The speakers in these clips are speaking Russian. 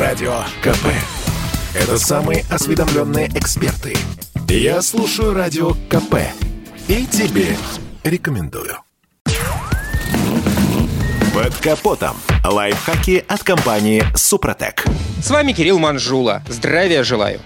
Радио КП. Это самые осведомленные эксперты. Я слушаю Радио КП. И тебе рекомендую. Под капотом. Лайфхаки от компании «Супротек». С вами Кирилл Манжула. Здравия желаю.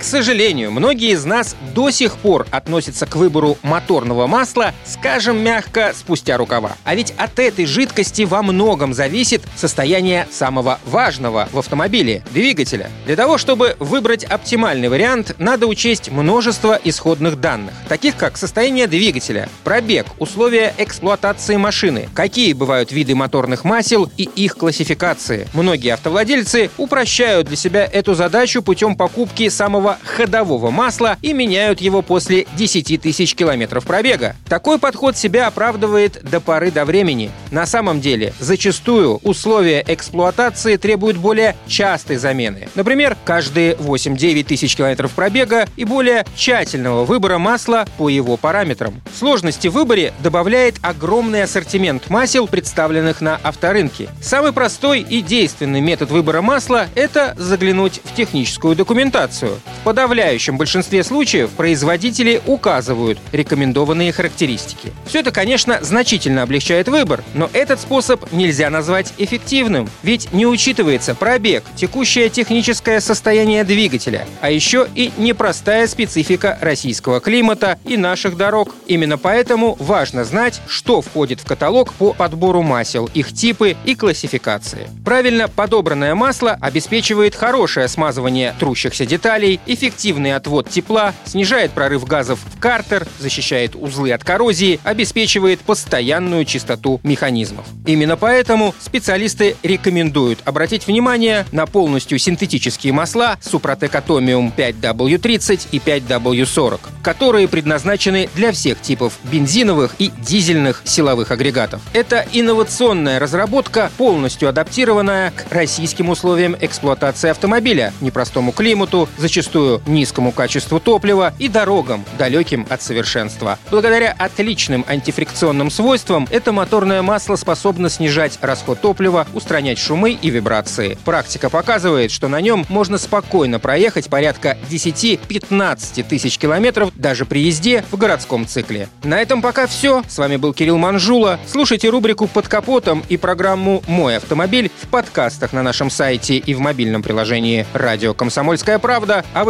К сожалению, многие из нас до сих пор относятся к выбору моторного масла, скажем мягко, спустя рукава. А ведь от этой жидкости во многом зависит состояние самого важного в автомобиле – двигателя. Для того, чтобы выбрать оптимальный вариант, надо учесть множество исходных данных, таких как состояние двигателя, пробег, условия эксплуатации машины, какие бывают виды моторных масел и их классификации. Многие автовладельцы упрощают для себя эту задачу путем покупки самого ходового масла и меняют его после 10 тысяч километров пробега. Такой подход себя оправдывает до поры до времени. На самом деле, зачастую условия эксплуатации требуют более частой замены. Например, каждые 8-9 тысяч километров пробега и более тщательного выбора масла по его параметрам. Сложности в выборе добавляет огромный ассортимент масел, представленных на авторынке. Самый простой и действенный метод выбора масла – это заглянуть в техническую документацию. Подавляющем большинстве случаев производители указывают рекомендованные характеристики. Все это, конечно, значительно облегчает выбор, но этот способ нельзя назвать эффективным, ведь не учитывается пробег, текущее техническое состояние двигателя, а еще и непростая специфика российского климата и наших дорог. Именно поэтому важно знать, что входит в каталог по подбору масел, их типы и классификации. Правильно подобранное масло обеспечивает хорошее смазывание трущихся деталей, эффективный отвод тепла, снижает прорыв газов в картер, защищает узлы от коррозии, обеспечивает постоянную чистоту механизмов. Именно поэтому специалисты рекомендуют обратить внимание на полностью синтетические масла Супротек Atomium 5W30 и 5W40, которые предназначены для всех типов бензиновых и дизельных силовых агрегатов. Это инновационная разработка, полностью адаптированная к российским условиям эксплуатации автомобиля, непростому климату, зачастую зачастую низкому качеству топлива и дорогам, далеким от совершенства. Благодаря отличным антифрикционным свойствам это моторное масло способно снижать расход топлива, устранять шумы и вибрации. Практика показывает, что на нем можно спокойно проехать порядка 10-15 тысяч километров даже при езде в городском цикле. На этом пока все. С вами был Кирилл Манжула. Слушайте рубрику «Под капотом» и программу «Мой автомобиль» в подкастах на нашем сайте и в мобильном приложении «Радио Комсомольская правда», а в